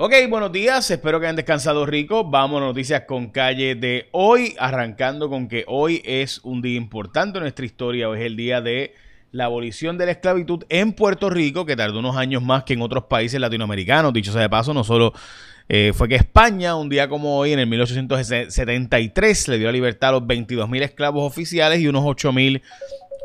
Ok, buenos días, espero que hayan descansado rico. Vamos a noticias con calle de hoy, arrancando con que hoy es un día importante en nuestra historia. Hoy es el día de la abolición de la esclavitud en Puerto Rico, que tardó unos años más que en otros países latinoamericanos. Dicho sea de paso, no solo eh, fue que España, un día como hoy, en el 1873, le dio la libertad a los 22.000 esclavos oficiales y unos 8.000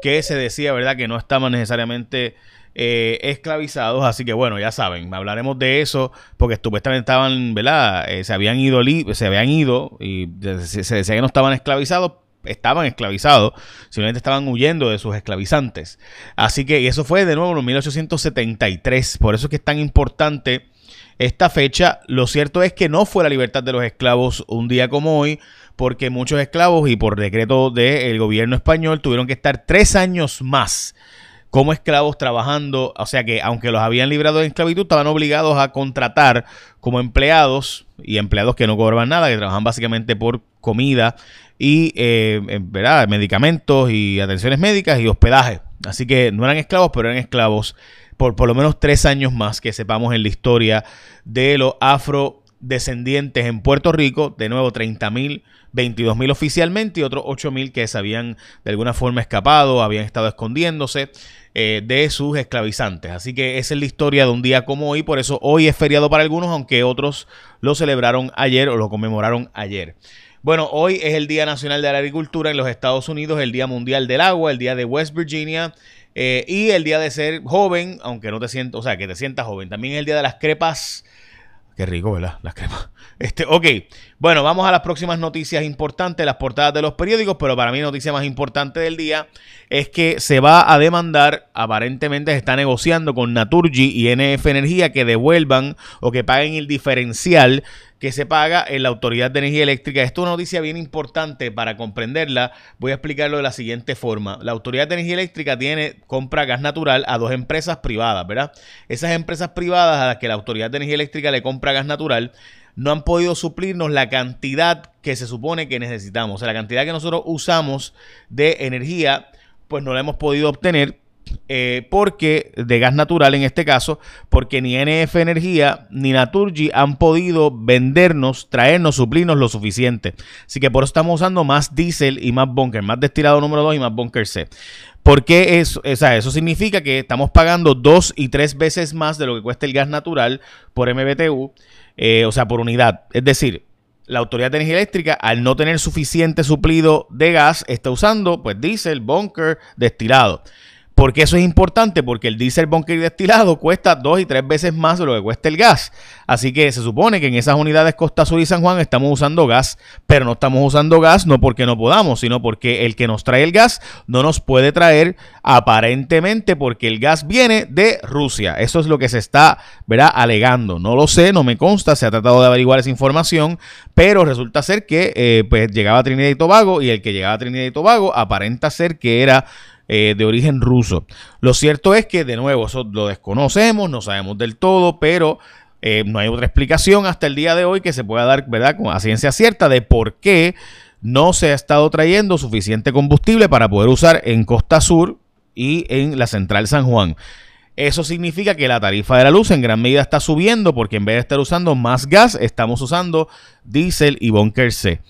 que se decía, ¿verdad?, que no estaban necesariamente eh, esclavizados. Así que bueno, ya saben, hablaremos de eso porque supuestamente estaban, ¿verdad? Eh, se habían ido, se habían ido y se, decía que no estaban esclavizados. Estaban esclavizados, simplemente estaban huyendo de sus esclavizantes. Así que, y eso fue de nuevo en 1873. Por eso es que es tan importante esta fecha. Lo cierto es que no fue la libertad de los esclavos un día como hoy, porque muchos esclavos y por decreto del gobierno español tuvieron que estar tres años más como esclavos trabajando, o sea que aunque los habían librado de esclavitud, estaban obligados a contratar como empleados y empleados que no cobraban nada, que trabajaban básicamente por comida y eh, ¿verdad? medicamentos y atenciones médicas y hospedaje. Así que no eran esclavos, pero eran esclavos por por lo menos tres años más que sepamos en la historia de los afrodescendientes en Puerto Rico. De nuevo, 30 mil 22 mil oficialmente y otros 8 mil que se habían de alguna forma escapado, habían estado escondiéndose eh, de sus esclavizantes. Así que esa es la historia de un día como hoy, por eso hoy es feriado para algunos, aunque otros lo celebraron ayer o lo conmemoraron ayer. Bueno, hoy es el Día Nacional de la Agricultura en los Estados Unidos, el Día Mundial del Agua, el Día de West Virginia eh, y el Día de ser joven, aunque no te sientas, o sea, que te sientas joven. También es el Día de las crepas. Qué rico, ¿verdad? Las crepas. Este, ok, bueno, vamos a las próximas noticias importantes, las portadas de los periódicos, pero para mí la noticia más importante del día es que se va a demandar, aparentemente se está negociando con Naturgy y NF Energía que devuelvan o que paguen el diferencial que se paga en la Autoridad de Energía Eléctrica. Esto es una noticia bien importante para comprenderla. Voy a explicarlo de la siguiente forma. La Autoridad de Energía Eléctrica tiene compra gas natural a dos empresas privadas, ¿verdad? Esas empresas privadas a las que la Autoridad de Energía Eléctrica le compra gas natural no han podido suplirnos la cantidad que se supone que necesitamos. O sea, la cantidad que nosotros usamos de energía, pues no la hemos podido obtener eh, porque de gas natural en este caso, porque ni NF Energía ni Naturgy han podido vendernos, traernos, suplirnos lo suficiente. Así que por eso estamos usando más diésel y más bunker, más destilado número 2 y más bunker C. ¿Por qué eso? O sea, eso significa que estamos pagando dos y tres veces más de lo que cuesta el gas natural por MBTU, eh, o sea, por unidad. Es decir, la Autoridad de Energía Eléctrica, al no tener suficiente suplido de gas, está usando pues diésel, bunker, destilado. ¿Por qué eso es importante? Porque el diésel bunker destilado cuesta dos y tres veces más de lo que cuesta el gas. Así que se supone que en esas unidades Costa Sur y San Juan estamos usando gas, pero no estamos usando gas no porque no podamos, sino porque el que nos trae el gas no nos puede traer aparentemente porque el gas viene de Rusia. Eso es lo que se está, ¿verdad? Alegando. No lo sé, no me consta, se ha tratado de averiguar esa información, pero resulta ser que eh, pues llegaba a Trinidad y Tobago y el que llegaba a Trinidad y Tobago aparenta ser que era eh, de origen ruso. Lo cierto es que, de nuevo, eso lo desconocemos, no sabemos del todo, pero eh, no hay otra explicación hasta el día de hoy que se pueda dar, ¿verdad?, la ciencia cierta de por qué no se ha estado trayendo suficiente combustible para poder usar en Costa Sur y en la Central San Juan. Eso significa que la tarifa de la luz en gran medida está subiendo porque en vez de estar usando más gas, estamos usando diésel y bunker C.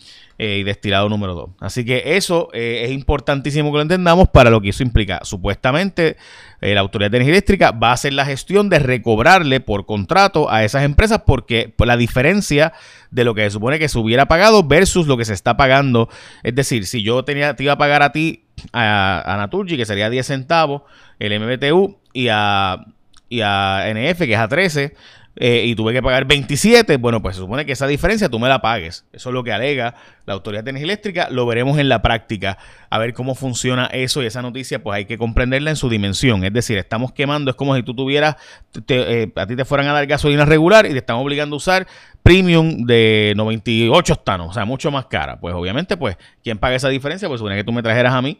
Eh, y destilado número 2. Así que eso eh, es importantísimo que lo entendamos para lo que eso implica. Supuestamente eh, la Autoridad de Energía Eléctrica va a hacer la gestión de recobrarle por contrato a esas empresas porque por la diferencia de lo que se supone que se hubiera pagado versus lo que se está pagando. Es decir, si yo tenía, te iba a pagar a ti, a, a Naturgy, que sería 10 centavos, el MBTU, y a, y a NF, que es a 13, eh, y tuve que pagar 27, bueno, pues se supone que esa diferencia tú me la pagues. Eso es lo que alega la Autoridad de Energía Eléctrica. Lo veremos en la práctica, a ver cómo funciona eso y esa noticia, pues hay que comprenderla en su dimensión. Es decir, estamos quemando, es como si tú tuvieras, eh, a ti te fueran a dar gasolina regular y te están obligando a usar premium de 98 octanos, o sea, mucho más cara. Pues obviamente, pues, ¿quién paga esa diferencia? Pues supone que tú me trajeras a mí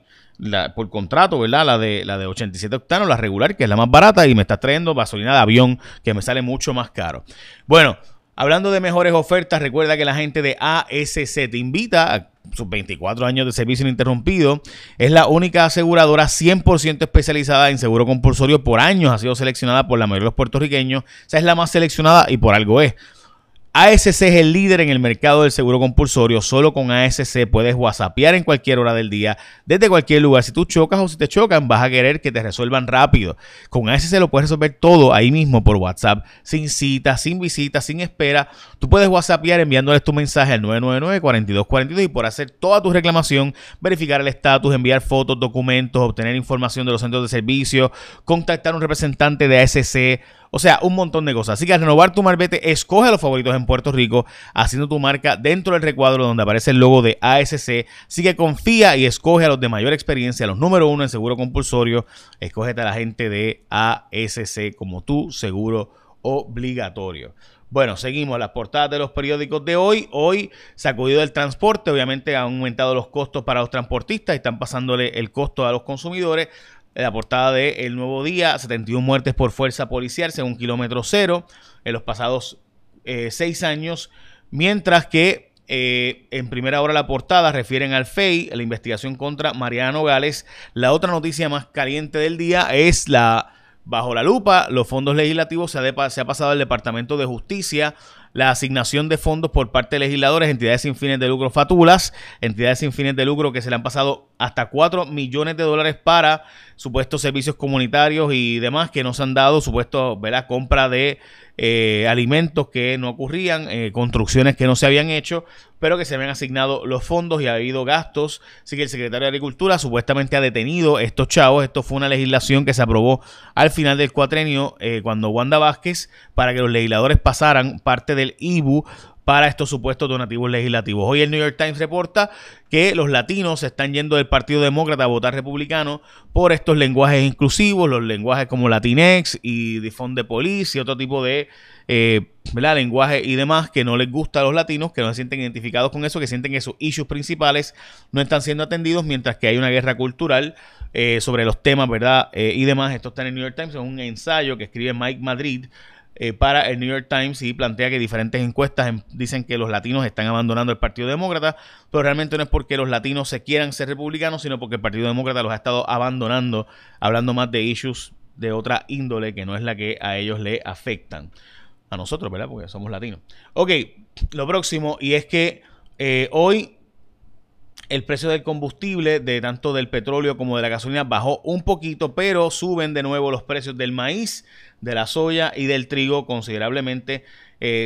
por contrato, ¿verdad? La de, la de 87 octanos, la regular, que es la más barata, y me está trayendo gasolina de avión, que me sale mucho más caro. Bueno, Hablando de mejores ofertas, recuerda que la gente de ASC te invita a sus 24 años de servicio ininterrumpido. Es la única aseguradora 100% especializada en seguro compulsorio por años. Ha sido seleccionada por la mayoría de los puertorriqueños. O sea, es la más seleccionada y por algo es. ASC es el líder en el mercado del seguro compulsorio. Solo con ASC puedes whatsappear en cualquier hora del día, desde cualquier lugar. Si tú chocas o si te chocan, vas a querer que te resuelvan rápido. Con ASC lo puedes resolver todo ahí mismo por WhatsApp, sin cita, sin visita, sin espera. Tú puedes whatsappear enviándoles tu mensaje al 999-4242 y por hacer toda tu reclamación, verificar el estatus, enviar fotos, documentos, obtener información de los centros de servicio, contactar a un representante de ASC o sea, un montón de cosas. Así que al renovar tu marbete, escoge a los favoritos en Puerto Rico, haciendo tu marca dentro del recuadro donde aparece el logo de ASC. Así que confía y escoge a los de mayor experiencia, a los número uno en seguro compulsorio. Escógete a la gente de ASC como tu seguro obligatorio. Bueno, seguimos las portadas de los periódicos de hoy. Hoy sacudido el transporte, obviamente han aumentado los costos para los transportistas y están pasándole el costo a los consumidores la portada de El Nuevo Día, 71 muertes por fuerza policial según kilómetro cero en los pasados eh, seis años, mientras que eh, en primera hora la portada refieren al FEI, la investigación contra Mariano Gales. La otra noticia más caliente del día es la bajo la lupa, los fondos legislativos se ha, se ha pasado al Departamento de Justicia la asignación de fondos por parte de legisladores, entidades sin fines de lucro fatulas, entidades sin fines de lucro que se le han pasado hasta 4 millones de dólares para supuestos servicios comunitarios y demás que no se han dado, supuesto, ¿verdad? compra de eh, alimentos que no ocurrían, eh, construcciones que no se habían hecho, pero que se habían asignado los fondos y ha habido gastos. Así que el secretario de Agricultura supuestamente ha detenido estos chavos. Esto fue una legislación que se aprobó al final del cuatrenio eh, cuando Wanda Vázquez, para que los legisladores pasaran parte del IBU para estos supuestos donativos legislativos. Hoy el New York Times reporta que los latinos se están yendo del Partido Demócrata a votar republicano por estos lenguajes inclusivos, los lenguajes como Latinex y Difonde Police y otro tipo de eh, lenguaje y demás que no les gusta a los latinos, que no se sienten identificados con eso, que sienten que sus issues principales no están siendo atendidos, mientras que hay una guerra cultural eh, sobre los temas, ¿verdad? Eh, y demás. Esto está en el New York Times, es un ensayo que escribe Mike Madrid eh, para el New York Times y plantea que diferentes encuestas dicen que los latinos están abandonando el Partido Demócrata, pero realmente no es porque los latinos se quieran ser republicanos, sino porque el Partido Demócrata los ha estado abandonando, hablando más de issues de otra índole que no es la que a ellos le afectan. A nosotros, ¿verdad? Porque somos latinos. Ok, lo próximo, y es que eh, hoy el precio del combustible, de tanto del petróleo como de la gasolina, bajó un poquito, pero suben de nuevo los precios del maíz, de la soya y del trigo considerablemente.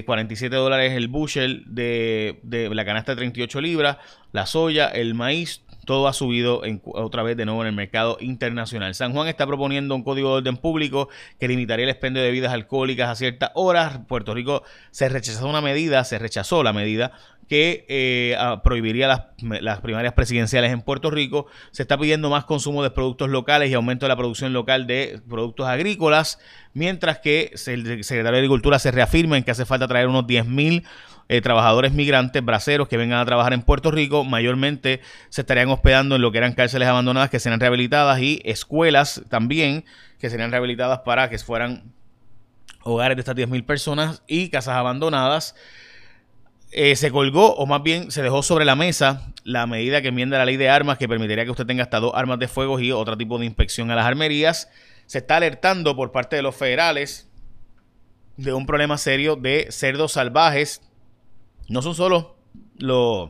47 eh, dólares el bushel de, de, la canasta de 38 libras, la soya, el maíz, todo ha subido otra vez de nuevo en el mercado internacional. San Juan está proponiendo un código de orden público que limitaría el expendio de bebidas alcohólicas a ciertas horas. Puerto Rico se rechazó una medida, se rechazó la medida que eh, prohibiría las, primarias presidenciales en Puerto Rico. Se está pidiendo más consumo de productos locales y aumento de la producción local de productos agrícolas, mientras que el secretario de Agricultura se reafirma en que hace falta traer unos 10.000 eh, trabajadores migrantes, braceros que vengan a trabajar en Puerto Rico. Mayormente se estarían hospedando en lo que eran cárceles abandonadas que serían rehabilitadas y escuelas también que serían rehabilitadas para que fueran hogares de estas 10.000 personas y casas abandonadas. Eh, se colgó, o más bien se dejó sobre la mesa, la medida que enmienda la ley de armas que permitiría que usted tenga hasta dos armas de fuego y otro tipo de inspección a las armerías. Se está alertando por parte de los federales de un problema serio de cerdos salvajes. No son solo los,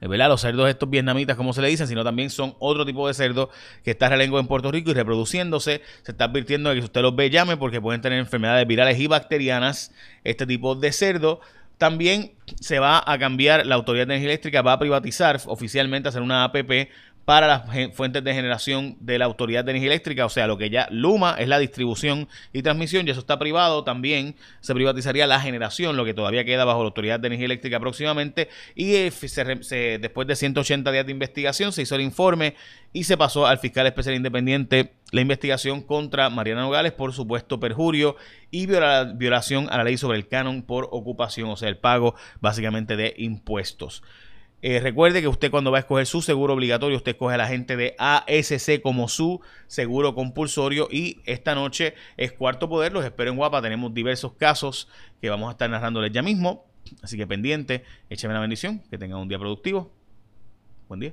eh, los cerdos estos vietnamitas, como se le dicen, sino también son otro tipo de cerdo que está relengua en Puerto Rico y reproduciéndose. Se está advirtiendo de que si usted los ve, llame porque pueden tener enfermedades virales y bacterianas este tipo de cerdo. También se va a cambiar la Autoridad de Energía Eléctrica, va a privatizar oficialmente, hacer una APP para las fuentes de generación de la Autoridad de Energía Eléctrica, o sea, lo que ya Luma es la distribución y transmisión, y eso está privado, también se privatizaría la generación, lo que todavía queda bajo la Autoridad de Energía Eléctrica próximamente, y eh, después de 180 días de investigación se hizo el informe y se pasó al fiscal especial independiente la investigación contra Mariana Nogales por supuesto perjurio y violación a la ley sobre el canon por ocupación, o sea, el pago básicamente de impuestos. Eh, recuerde que usted cuando va a escoger su seguro obligatorio, usted escoge la gente de ASC como su seguro compulsorio y esta noche es cuarto poder, los espero en Guapa, tenemos diversos casos que vamos a estar narrándoles ya mismo, así que pendiente, écheme la bendición, que tengan un día productivo, buen día.